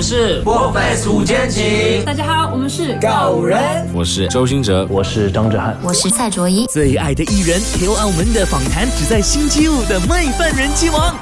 们是破费五间情，大家好，我们是狗人，我是周星哲，我是张哲瀚，我是蔡卓宜。最爱的艺人 KOL 们的访谈，只在星期五的《麦饭人气王》。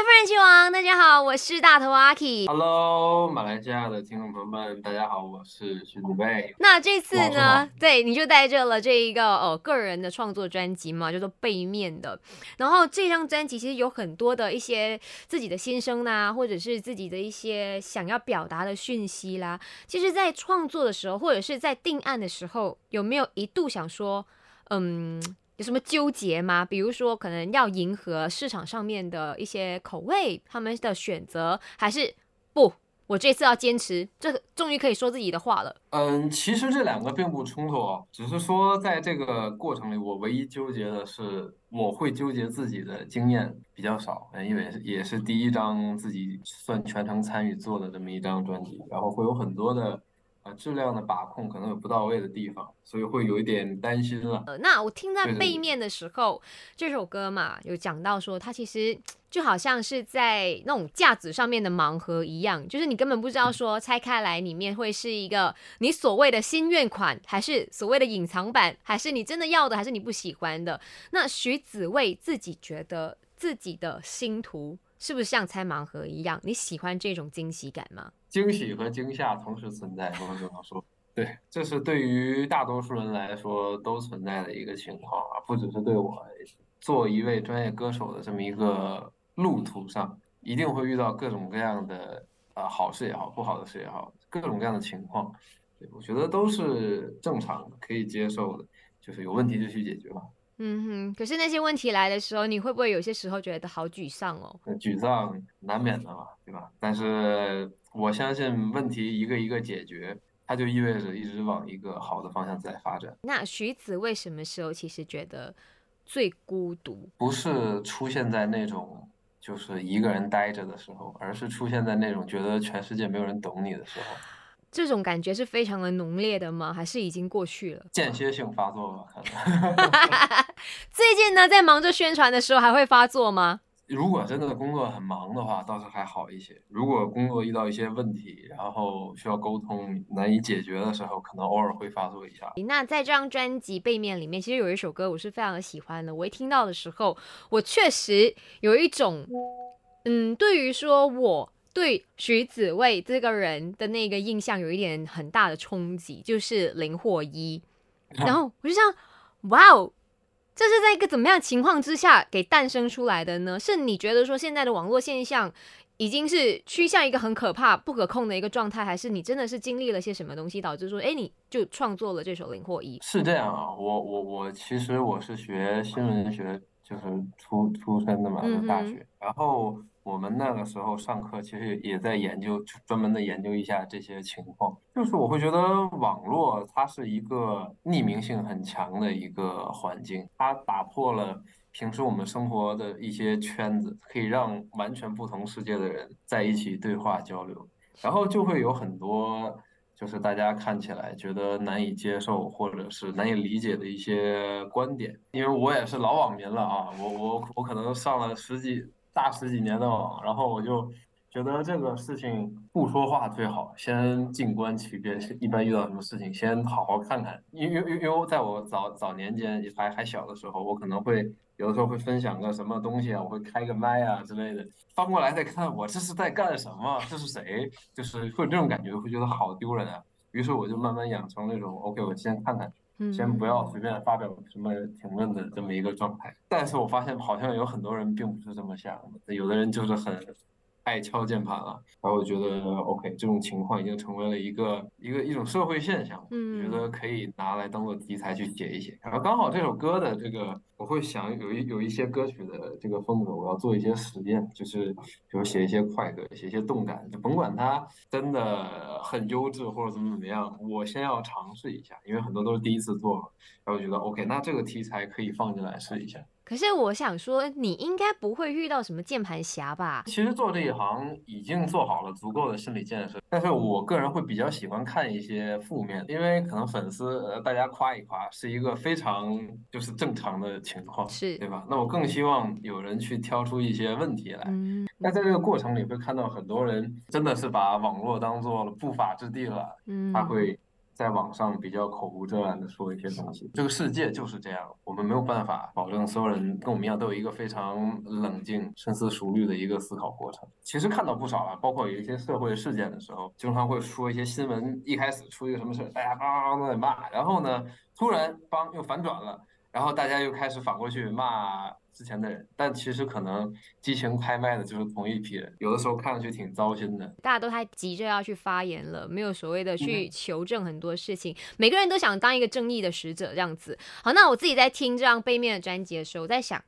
麦饭人气王，大家好，我是大头阿 K。Hello，马来西亚的听众朋友们，大家好，我是徐子贝。那这次呢，对，你就带着了这一个哦个人的创作专辑嘛，叫做《背面》的。然后这张专辑其实有很多的一些自己的心声呐，或者是自己的一些想要表达的讯息啦。其实，在创作的时候，或者是在定案的时候，有没有一度想说，嗯？有什么纠结吗？比如说，可能要迎合市场上面的一些口味，他们的选择，还是不？我这次要坚持，这终于可以说自己的话了。嗯，其实这两个并不冲突哦，只是说在这个过程里，我唯一纠结的是，我会纠结自己的经验比较少，因为也是第一张自己算全程参与做的这么一张专辑，然后会有很多的。啊，质量的把控可能有不到位的地方，所以会有一点担心了。呃，那我听在背面的时候，这首歌嘛，有讲到说，它其实就好像是在那种架子上面的盲盒一样，就是你根本不知道说拆开来里面会是一个你所谓的心愿款，还是所谓的隐藏版，还是你真的要的，还是你不喜欢的。那徐子未自己觉得自己的星途。是不是像拆盲盒一样？你喜欢这种惊喜感吗？惊喜和惊吓同时存在，不能这么说。对，这是对于大多数人来说都存在的一个情况啊，不只是对我做一位专业歌手的这么一个路途上，一定会遇到各种各样的啊好事也好，不好的事也好，各种各样的情况。对，我觉得都是正常的，可以接受的，就是有问题就去解决吧。嗯哼，可是那些问题来的时候，你会不会有些时候觉得好沮丧哦？沮丧难免的嘛，对吧？但是我相信问题一个一个解决，它就意味着一直往一个好的方向在发展。那徐子为什么时候其实觉得最孤独？不是出现在那种就是一个人待着的时候，而是出现在那种觉得全世界没有人懂你的时候。这种感觉是非常的浓烈的吗？还是已经过去了？间歇性发作吧，最近呢，在忙着宣传的时候还会发作吗？如果真的工作很忙的话，倒是还好一些。如果工作遇到一些问题，然后需要沟通难以解决的时候，可能偶尔会发作一下。那在这张专辑背面里面，其实有一首歌我是非常的喜欢的。我一听到的时候，我确实有一种，嗯，对于说我。对徐子未这个人的那个印象有一点很大的冲击，就是零或一。然后我就想，哇哦，这是在一个怎么样情况之下给诞生出来的呢？是你觉得说现在的网络现象已经是趋向一个很可怕、不可控的一个状态，还是你真的是经历了些什么东西导致说，哎，你就创作了这首零或一？是这样啊，我我我其实我是学新闻学，就是出出身的嘛，大学，然后。我们那个时候上课，其实也在研究，专门的研究一下这些情况。就是我会觉得网络它是一个匿名性很强的一个环境，它打破了平时我们生活的一些圈子，可以让完全不同世界的人在一起对话交流。然后就会有很多就是大家看起来觉得难以接受或者是难以理解的一些观点。因为我也是老网民了啊，我我我可能上了十几。大十几年的网，然后我就觉得这个事情不说话最好，先静观其变。一般遇到什么事情，先好好看看。因因因因为在我早早年间还还小的时候，我可能会有的时候会分享个什么东西啊，我会开个麦啊之类的，翻过来再看，我这是在干什么？这是谁？就是会有这种感觉，会觉得好丢人啊。于是我就慢慢养成那种，OK，我先看看。先不要随便发表什么评论的这么一个状态，但是我发现好像有很多人并不是这么想的，有的人就是很。爱敲键盘了，然后我觉得 OK，这种情况已经成为了一个一个一种社会现象，嗯，觉得可以拿来当做题材去写一写。然后刚好这首歌的这个，我会想有一有一些歌曲的这个风格，我要做一些实验，就是比如写一些快歌，写一些动感，就甭管它真的很优质或者怎么怎么样，我先要尝试一下，因为很多都是第一次做，然后觉得 OK，那这个题材可以放进来试一下。可是我想说，你应该不会遇到什么键盘侠吧？其实做这一行已经做好了足够的心理建设，但是我个人会比较喜欢看一些负面，因为可能粉丝呃大家夸一夸是一个非常就是正常的情况，是对吧？那我更希望有人去挑出一些问题来。嗯，那在这个过程里会看到很多人真的是把网络当做了不法之地了，嗯他会在网上比较口无遮拦的说一些东西。这个世界就是这样，我们没有办法保证所有人跟我们一样都有一个非常冷静、深思熟虑的一个思考过程。其实看到不少了，包括有一些社会事件的时候，经常会说一些新闻，一开始出一个什么事儿，大家梆都在骂，然后呢，突然梆又反转了。然后大家又开始反过去骂之前的人，但其实可能激情拍卖的就是同一批人，有的时候看上去挺糟心的。大家都太急着要去发言了，没有所谓的去嗯求证很多事情。每个人都想当一个正义的使者这样子。好，那我自己在听这张背面的专辑的时候，我在想，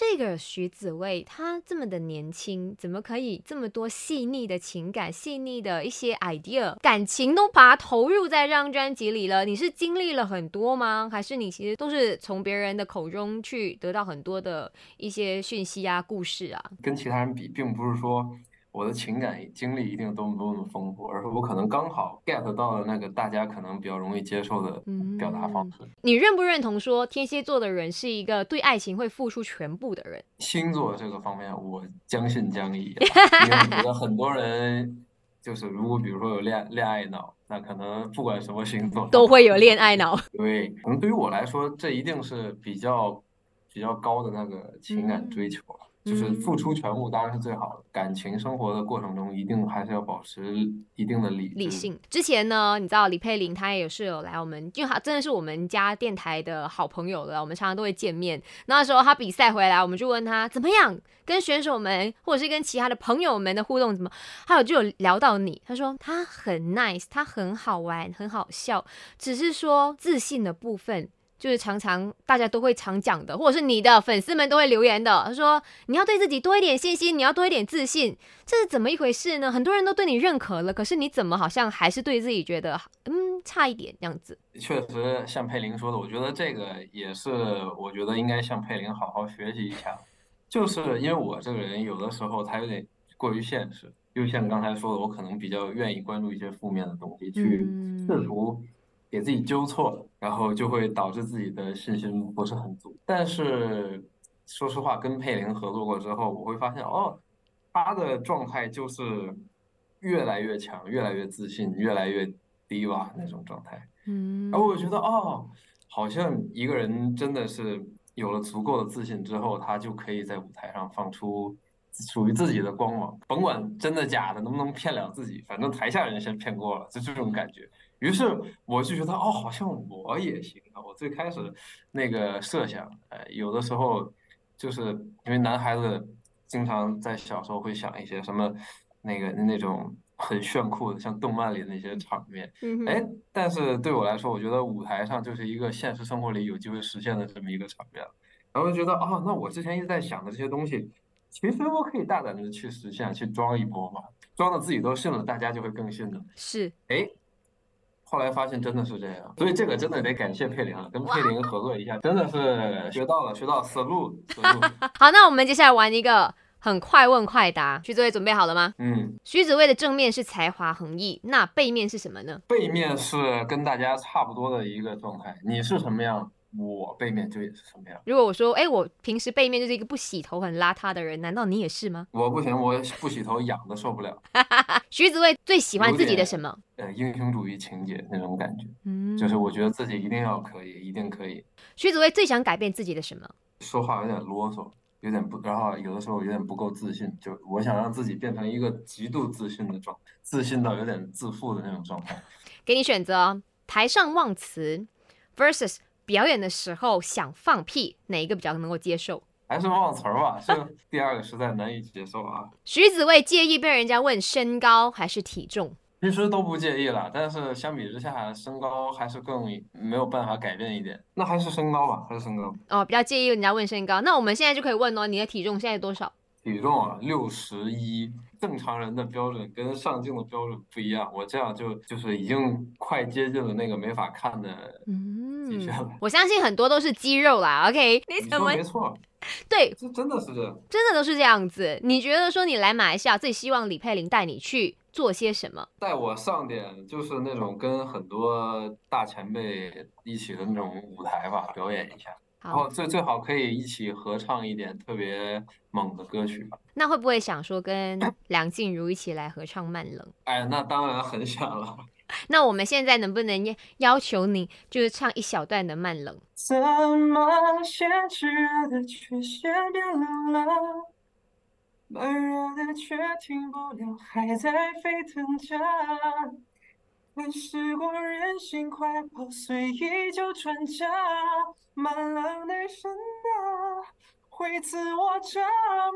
这个徐子未他这么的年轻，怎么可以这么多细腻的情感、细腻的一些 idea、感情都把它投入在这张专辑里了？你是经历了很多吗？还是你其实都是从别人的口中去得到很多的一些讯息啊、故事啊？跟其他人比，并不是说我的情感经历一定多么多么丰富，而是我可能刚好 get 到了那个大家可能比较容易接受的表达方式。你认不认同说天蝎座的人是一个对爱情会付出全部的人？星座这个方面，我将信将疑啊，因为我觉得很多人就是如果比如说有恋恋爱脑，那可能不管什么星座都会有恋爱脑。对，可能对于我来说，这一定是比较比较高的那个情感追求了。就是付出全部当然是最好的，感情生活的过程中，一定还是要保持一定的理理性。之前呢，你知道李佩玲她也是有来我们，因为她真的是我们家电台的好朋友了，我们常常都会见面。那时候她比赛回来，我们就问她怎么样，跟选手们或者是跟其他的朋友们的互动怎么？还有就有聊到你，她说她很 nice，她很好玩，很好笑，只是说自信的部分。就是常常大家都会常讲的，或者是你的粉丝们都会留言的。他说你要对自己多一点信心，你要多一点自信，这是怎么一回事呢？很多人都对你认可了，可是你怎么好像还是对自己觉得嗯差一点这样子？确实像佩林说的，我觉得这个也是，我觉得应该向佩林好好学习一下。就是因为我这个人有的时候他有点过于现实，就像刚才说的，我可能比较愿意关注一些负面的东西，去试图。给自己纠错，然后就会导致自己的信心不是很足。但是说实话，跟佩林合作过之后，我会发现哦，他的状态就是越来越强，越来越自信，越来越低吧那种状态。嗯，然后我觉得哦，好像一个人真的是有了足够的自信之后，他就可以在舞台上放出属于自己的光芒，甭管真的假的，能不能骗了自己，反正台下人先骗过了，就这种感觉。于是我就觉得，哦，好像我也行啊！我最开始那个设想，呃，有的时候就是因为男孩子经常在小时候会想一些什么那个那种很炫酷的，像动漫里的那些场面，哎，但是对我来说，我觉得舞台上就是一个现实生活里有机会实现的这么一个场面，然后就觉得啊，那我之前一直在想的这些东西，其实我可以大胆的去实现，去装一波嘛，装的自己都信了，大家就会更信的。是，哎。后来发现真的是这样，所以这个真的得感谢佩林了，跟佩林合作一下，真的是学到了，学到思路，思路。好，那我们接下来玩一个很快问快答，徐子薇准备好了吗？嗯，徐子薇的正面是才华横溢，那背面是什么呢？背面是跟大家差不多的一个状态，你是什么样？我背面就也是什么样。如果我说，哎，我平时背面就是一个不洗头、很邋遢的人，难道你也是吗？我不行，我不洗头痒的受不了。徐子未最喜欢自己的什么？呃，英雄主义情节那种感觉，嗯，就是我觉得自己一定要可以，一定可以。徐子未最想改变自己的什么？说话有点啰嗦，有点不，然后有的时候有点不够自信，就我想让自己变成一个极度自信的状态，自信到有点自负的那种状态。给你选择，台上忘词 versus。表演的时候想放屁，哪一个比较能够接受？还是忘词儿吧，这第二个实在难以接受啊。徐子未介意被人家问身高还是体重？其实都不介意了，但是相比之下，身高还是更没有办法改变一点。那还是身高吧，还是身高。哦，比较介意人家问身高。那我们现在就可以问哦，你的体重现在多少？体重啊，六十一。正常人的标准跟上镜的标准不一样，我这样就就是已经快接近了那个没法看的。嗯。我相信很多都是肌肉啦。OK，你怎么没错，对？这真的是这样。真的都是这样子。你觉得说你来马来西亚最希望李佩玲带你去做些什么？带我上点就是那种跟很多大前辈一起的那种舞台吧，表演一下。然后好，最最好可以一起合唱一点特别猛的歌曲吧。那会不会想说跟梁静茹一起来合唱《慢冷》？哎，那当然很想了。那我们现在能不能要要求你，就是唱一小段的《慢冷》？怎么先炽热的却先变冷了？慢热的却停不了，还在沸腾着。看时光任性快跑，随意就转折。慢冷的真的会自我折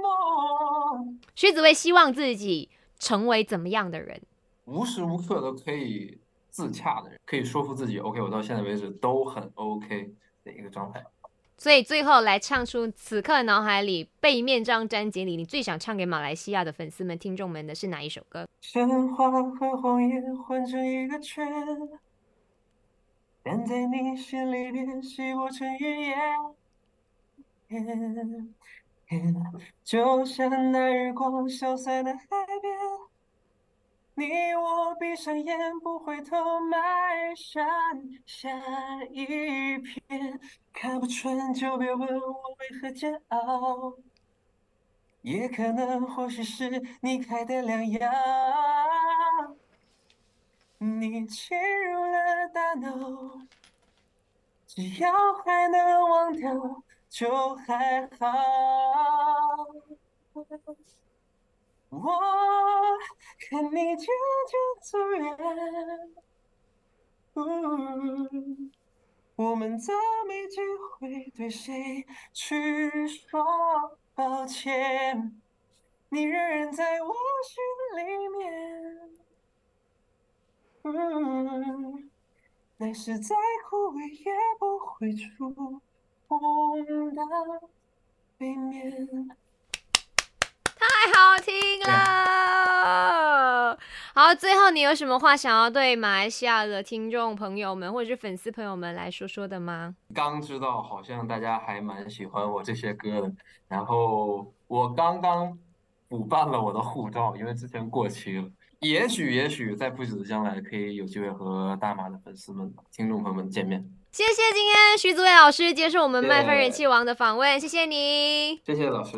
磨。徐子薇希望自己成为怎么样的人？无时无刻都可以自洽的人，可以说服自己，OK，我到现在为止都很 OK 的一个状态。所以最后来唱出此刻脑海里背面这张专辑里，你最想唱给马来西亚的粉丝们、听众们的是哪一首歌？神话和谎言混成一个圈，但在你心里边洗不成语言。就像那日光消散的海边，你我闭上眼不回头，埋山下一片。看不穿就别问我为何煎熬。也可能，或许是你开的良药，你侵入了大脑，只要还能忘掉就还好。我看你渐渐走远，嗯我们都没机会对谁去说抱歉，你仍然在我心里面。嗯，但是再枯萎也不会触碰的背面。太好听了！好，最后你有什么话想要对马来西亚的听众朋友们或者是粉丝朋友们来说说的吗？刚知道好像大家还蛮喜欢我这些歌的，然后我刚刚补办了我的护照，因为之前过期了。也许也许在不久的将来可以有机会和大马的粉丝们、听众朋友们见面。谢谢今天徐子伟老师接受我们麦饭人气王的访问，谢谢你。谢谢老师。